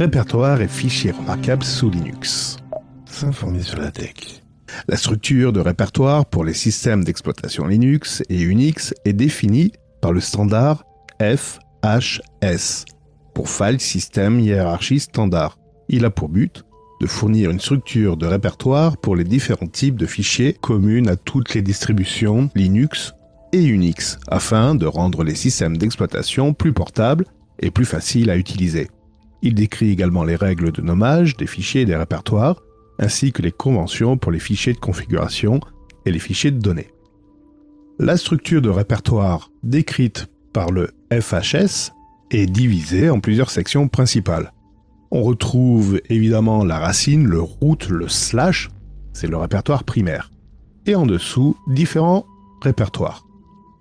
répertoire et fichiers remarquables sous Linux. S'informer sur la tech. La structure de répertoire pour les systèmes d'exploitation Linux et Unix est définie par le standard FHS pour File System Hierarchy Standard. Il a pour but de fournir une structure de répertoire pour les différents types de fichiers communes à toutes les distributions Linux et Unix afin de rendre les systèmes d'exploitation plus portables et plus faciles à utiliser. Il décrit également les règles de nommage des fichiers et des répertoires, ainsi que les conventions pour les fichiers de configuration et les fichiers de données. La structure de répertoire décrite par le FHS est divisée en plusieurs sections principales. On retrouve évidemment la racine, le root, le slash, c'est le répertoire primaire. Et en dessous, différents répertoires.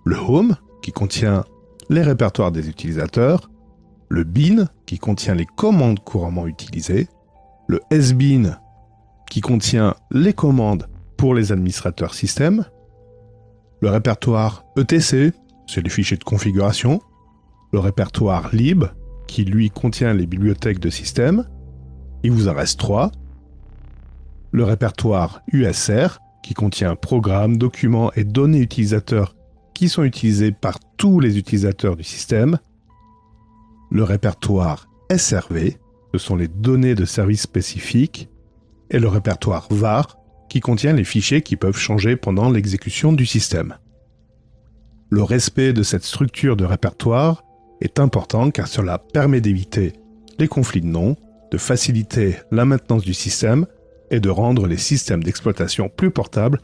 Le home, qui contient les répertoires des utilisateurs, le bin, qui contient les commandes couramment utilisées, le sbin, qui contient les commandes pour les administrateurs système, le répertoire etc, c'est les fichiers de configuration, le répertoire lib, qui lui contient les bibliothèques de système. Il vous en reste trois. Le répertoire USR, qui contient programmes, documents et données utilisateurs qui sont utilisés par tous les utilisateurs du système. Le répertoire SRV, ce sont les données de service spécifiques. Et le répertoire VAR, qui contient les fichiers qui peuvent changer pendant l'exécution du système. Le respect de cette structure de répertoire est important car cela permet d'éviter les conflits de noms, de faciliter la maintenance du système et de rendre les systèmes d'exploitation plus portables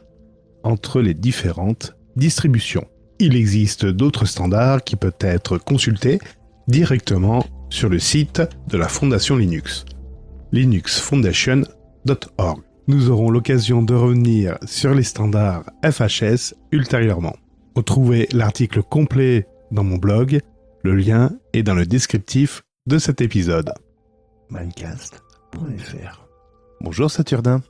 entre les différentes distributions. Il existe d'autres standards qui peuvent être consultés directement sur le site de la Fondation Linux, linuxfoundation.org. Nous aurons l'occasion de revenir sur les standards FHS ultérieurement. Retrouvez l'article complet dans mon blog le lien est dans le descriptif de cet épisode. Bonjour Saturnin.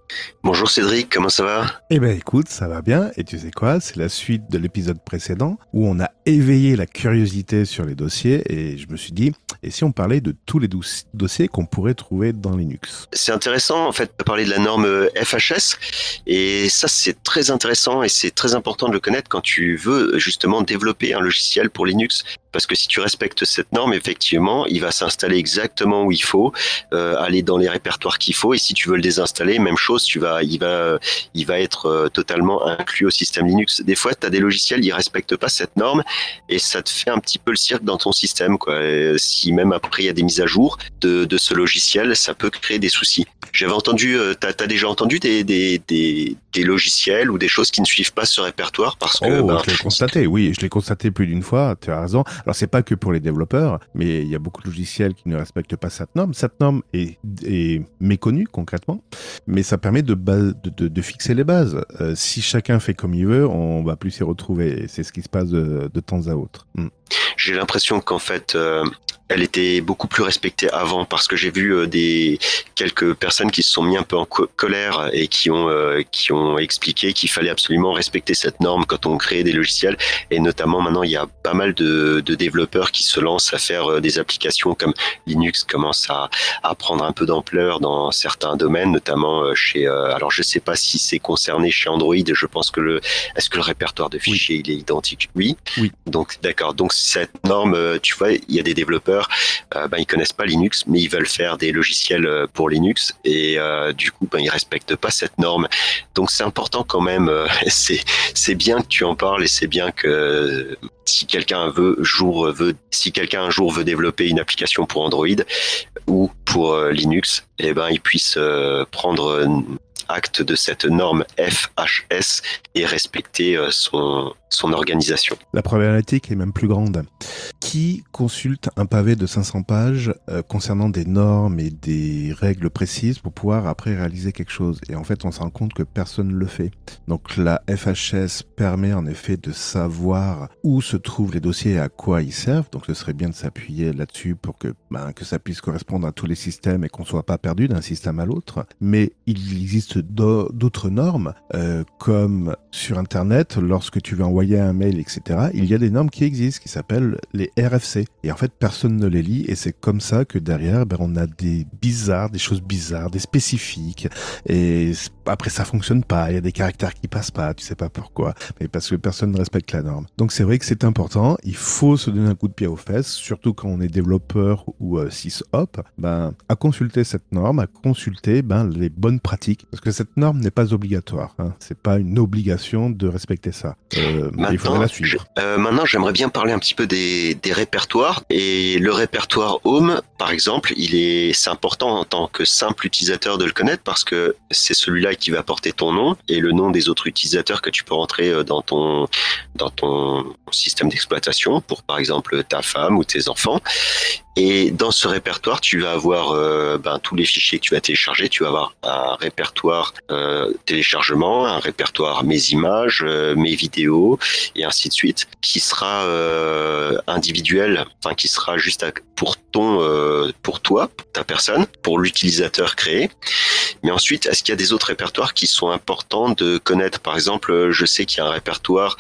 Bonjour Cédric, comment ça va? Eh ben écoute, ça va bien. Et tu sais quoi? C'est la suite de l'épisode précédent où on a éveillé la curiosité sur les dossiers et je me suis dit, et si on parlait de tous les dossiers qu'on pourrait trouver dans Linux? C'est intéressant en fait de parler de la norme euh, FHS et ça c'est très intéressant et c'est très important de le connaître quand tu veux justement développer un logiciel pour Linux parce que si tu respectes cette norme, effectivement, il va s'installer exactement où il faut, euh, aller dans les répertoires qu'il faut. Et si tu veux le désinstaller, même chose, tu vas, il va, il va être euh, totalement inclus au système Linux. Des fois, tu as des logiciels, ils respectent pas cette norme et ça te fait un petit peu le cirque dans ton système. Quoi. si même après il y a des mises à jour de, de ce logiciel, ça peut créer des soucis. J'avais entendu, euh, tu as, déjà entendu des, des, des, des, logiciels ou des choses qui ne suivent pas ce répertoire parce que. Oh, ben, je l'ai constaté, oui, je l'ai constaté plus d'une fois, tu as raison. Alors c'est pas que pour les développeurs, mais il y a beaucoup de logiciels qui ne respectent pas cette norme. Cette norme est, est méconnue concrètement, mais ça permet de, fixer les bases. Euh, si chacun fait comme il veut, on va plus s'y retrouver. C'est ce qui se passe de, temps à autre. Hmm. J'ai l'impression qu'en fait, euh, elle était beaucoup plus respectée avant parce que j'ai vu euh, des quelques personnes qui se sont mis un peu en colère et qui ont euh, qui ont expliqué qu'il fallait absolument respecter cette norme quand on crée des logiciels. Et notamment maintenant il y a pas mal de, de développeurs qui se lancent à faire euh, des applications comme Linux commence à, à prendre un peu d'ampleur dans certains domaines notamment chez alors je sais pas si c'est concerné chez Android je pense que le est-ce que le répertoire de fichiers il est identique? Oui. Oui. Donc d'accord. Donc cette norme tu vois il y a des développeurs euh, ben, ils connaissent pas Linux, mais ils veulent faire des logiciels euh, pour Linux et euh, du coup, ben, ils respectent pas cette norme. Donc c'est important quand même. c'est c'est bien que tu en parles et c'est bien que si quelqu'un veut si quelqu'un un jour veut développer une application pour Android ou pour Linux, eh ben il puisse prendre acte de cette norme FHS et respecter son son organisation. La problématique est même plus grande. Qui consulte un pavé de 500 pages euh, concernant des normes et des règles précises pour pouvoir après réaliser quelque chose? Et en fait, on se rend compte que personne ne le fait. Donc la FHS permet en effet de savoir où se trouvent les dossiers et à quoi ils servent. Donc ce serait bien de s'appuyer là-dessus pour que, ben, que ça puisse correspondre à tous les systèmes et qu'on soit pas perdu d'un système à l'autre. Mais il existe d'autres normes, euh, comme sur Internet, lorsque tu veux envoyer envoyer un mail, etc., il y a des normes qui existent, qui s'appellent les RFC. Et en fait, personne ne les lit, et c'est comme ça que derrière, ben, on a des bizarres, des choses bizarres, des spécifiques, et après ça fonctionne pas, il y a des caractères qui passent pas, tu sais pas pourquoi, mais parce que personne ne respecte la norme. Donc c'est vrai que c'est important, il faut se donner un coup de pied aux fesses, surtout quand on est développeur ou euh, syshop, ben, à consulter cette norme, à consulter ben, les bonnes pratiques, parce que cette norme n'est pas obligatoire, hein. c'est pas une obligation de respecter ça. Euh, il faudrait la suivre. Euh, maintenant, j'aimerais bien parler un petit peu des, des répertoires, et le répertoire Home, par exemple, il est, c'est important en tant que simple utilisateur de le connaître parce que c'est celui-là qui va porter ton nom et le nom des autres utilisateurs que tu peux rentrer euh, dans ton, dans ton système d'exploitation pour par exemple ta femme ou tes enfants. Et dans ce répertoire, tu vas avoir euh, ben, tous les fichiers que tu vas télécharger. Tu vas avoir un répertoire euh, téléchargement, un répertoire mes images, euh, mes vidéos, et ainsi de suite, qui sera euh, individuel, enfin qui sera juste pour ton, pour toi, ta personne, pour l'utilisateur créé. Mais ensuite, est-ce qu'il y a des autres répertoires qui sont importants de connaître? Par exemple, je sais qu'il y a un répertoire,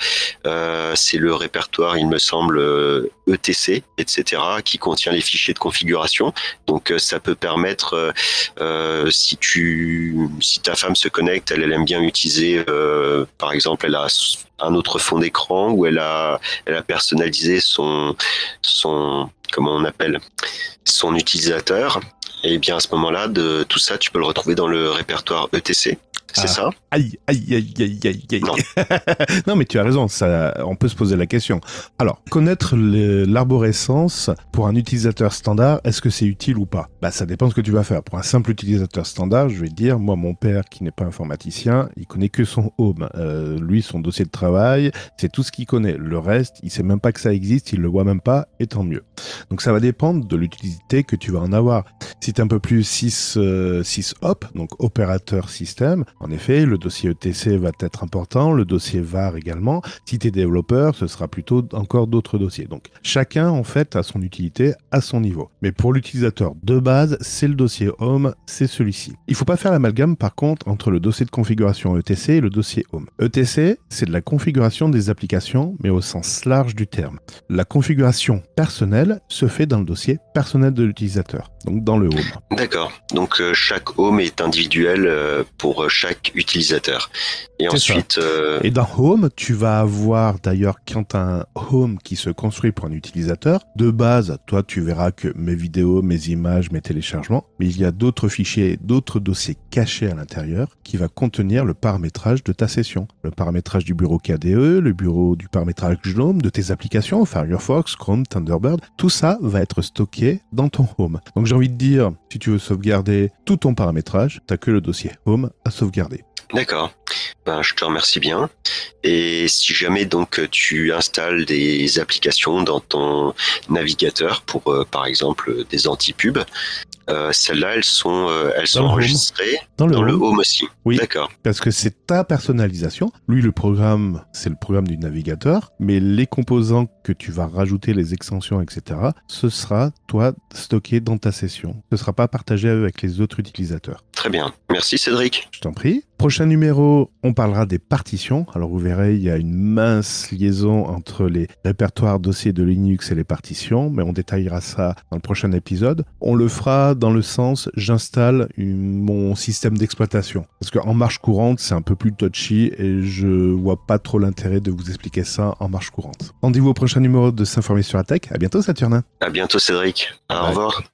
c'est le répertoire, il me semble, ETC, etc., qui contient les fichiers de configuration. Donc euh, ça peut permettre, euh, euh, si tu, si ta femme se connecte, elle, aime bien utiliser, par exemple, elle a un autre fond d'écran où elle a, elle a personnalisé son, son, comment on appelle, son utilisateur. Et bien à ce moment-là, de tout ça, tu peux le retrouver dans le répertoire ETC. C'est ah. ça Aïe, aïe, aïe, aïe, aïe, aïe. Non. non. mais tu as raison, ça, on peut se poser la question. Alors, connaître l'arborescence pour un utilisateur standard, est-ce que c'est utile ou pas? Bah, ça dépend de ce que tu vas faire. Pour un simple utilisateur standard, je vais te dire, moi, mon père, qui n'est pas informaticien, il connaît que son home. Euh, lui, son dossier de travail, c'est tout ce qu'il connaît. Le reste, il sait même pas que ça existe, il le voit même pas, et tant mieux. Donc, ça va dépendre de l'utilité que tu vas en avoir. Si tu es un peu plus 6, euh, 6 hop, donc opérateur système, en effet, le dossier ETC va être important, le dossier VAR également. Si tu es développeur, ce sera plutôt encore d'autres dossiers. Donc chacun en fait a son utilité à son niveau. Mais pour l'utilisateur de base, c'est le dossier Home, c'est celui-ci. Il faut pas faire l'amalgame par contre entre le dossier de configuration ETC et le dossier Home. ETC, c'est de la configuration des applications, mais au sens large du terme. La configuration personnelle se fait dans le dossier personnel de l'utilisateur, donc dans le Home. D'accord. Donc euh, chaque Home est individuel euh, pour chaque utilisateur. Et ensuite. Euh, Et dans Home, tu vas avoir d'ailleurs quand un Home qui se construit pour un utilisateur, de base, toi, tu verras que mes vidéos, mes images, mes téléchargements, mais il y a d'autres fichiers, d'autres dossiers cachés à l'intérieur qui va contenir le paramétrage de ta session, le paramétrage du bureau KDE, le bureau du paramétrage GNOME, de tes applications, Firefox, Chrome, Thunderbird, tout ça va être stocké dans ton Home. Donc j'ai envie de dire, si tu veux sauvegarder tout ton paramétrage, t'as que le dossier Home à sauvegarder D'accord. Ben, je te remercie bien. Et si jamais donc tu installes des applications dans ton navigateur pour, euh, par exemple, des anti-pubs, euh, celles-là, elles sont, euh, elles sont enregistrées dans, le, home. aussi. Oui. D'accord. Parce que c'est ta personnalisation. Lui, le programme, c'est le programme du navigateur, mais les composants que tu vas rajouter, les extensions, etc., ce sera toi stocké dans ta session. Ce ne sera pas partagé avec les autres utilisateurs. Très bien. Merci Cédric. Je t'en prie. Prochain numéro, on parlera des partitions. Alors vous verrez, il y a une mince liaison entre les répertoires dossiers de Linux et les partitions, mais on détaillera ça dans le prochain épisode. On le fera dans le sens, j'installe mon système d'exploitation. Parce qu'en marche courante, c'est un peu plus touchy et je vois pas trop l'intérêt de vous expliquer ça en marche courante. Rendez-vous au prochain numéro de S'informer sur la tech. À bientôt Saturnin. À bientôt Cédric. Au revoir.